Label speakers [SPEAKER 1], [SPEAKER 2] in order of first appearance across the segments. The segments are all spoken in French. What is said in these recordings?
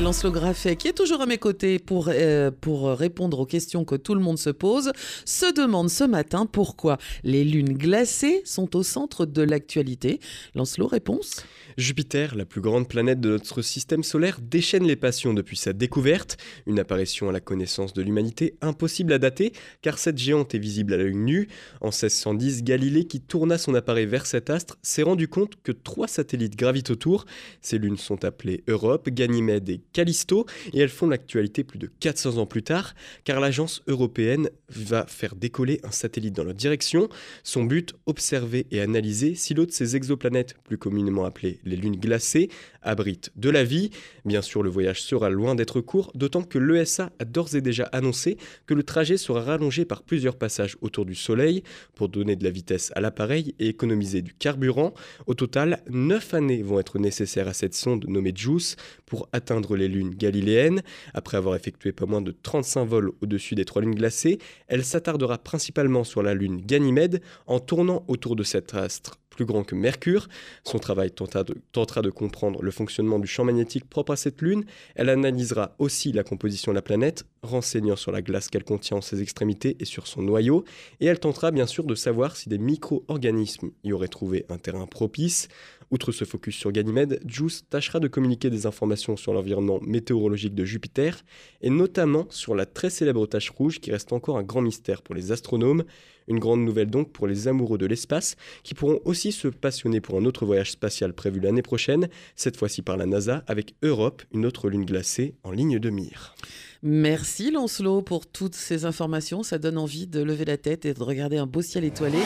[SPEAKER 1] Lancelot Graffet, qui est toujours à mes côtés pour, euh, pour répondre aux questions que tout le monde se pose, se demande ce matin pourquoi les lunes glacées sont au centre de l'actualité. Lancelot, réponse
[SPEAKER 2] Jupiter, la plus grande planète de notre système solaire, déchaîne les passions depuis sa découverte, une apparition à la connaissance de l'humanité impossible à dater, car cette géante est visible à l'œil nu. En 1610, Galilée, qui tourna son appareil vers cet astre, s'est rendu compte que trois satellites gravitent autour. Ces lunes sont appelées Europe, Ganymède et Callisto, et elles font l'actualité plus de 400 ans plus tard, car l'agence européenne va faire décoller un satellite dans leur direction. Son but, observer et analyser si l'autre de ces exoplanètes, plus communément appelées les lunes glacées, abritent de la vie. Bien sûr, le voyage sera loin d'être court, d'autant que l'ESA a d'ores et déjà annoncé que le trajet sera rallongé par plusieurs passages autour du Soleil pour donner de la vitesse à l'appareil et économiser du carburant. Au total, 9 années vont être nécessaires à cette sonde nommée JUICE pour atteindre les lunes galiléennes. Après avoir effectué pas moins de 35 vols au-dessus des trois lunes glacées, elle s'attardera principalement sur la lune Ganymède en tournant autour de cet astre plus grand que Mercure. Son travail tentera de, comprendre le fonctionnement du champ magnétique propre à cette lune. Elle analysera aussi la composition de la planète, renseignant sur la glace qu'elle contient en ses extrémités et sur son noyau. Et elle tentera bien sûr de savoir si des micro-organismes y auraient trouvé un terrain propice. Outre ce focus sur Ganymède, JUICE tâchera de communiquer des informations sur l'environnement météorologique de Jupiter, et notamment sur la très célèbre tache rouge qui reste encore un grand mystère pour les astronomes. Une grande nouvelle donc pour les amoureux de l'espace, qui pourront aussi se passionner pour un autre voyage spatial prévu l'année prochaine, cette fois-ci par la NASA, avec Europe, une autre lune glacée en ligne de mire.
[SPEAKER 1] Merci Lancelot pour toutes ces informations. Ça donne envie de lever la tête et de regarder un beau ciel étoilé.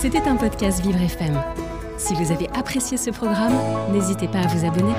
[SPEAKER 3] C'était un podcast Vivre FM. Si vous avez apprécié ce programme, n'hésitez pas à vous abonner.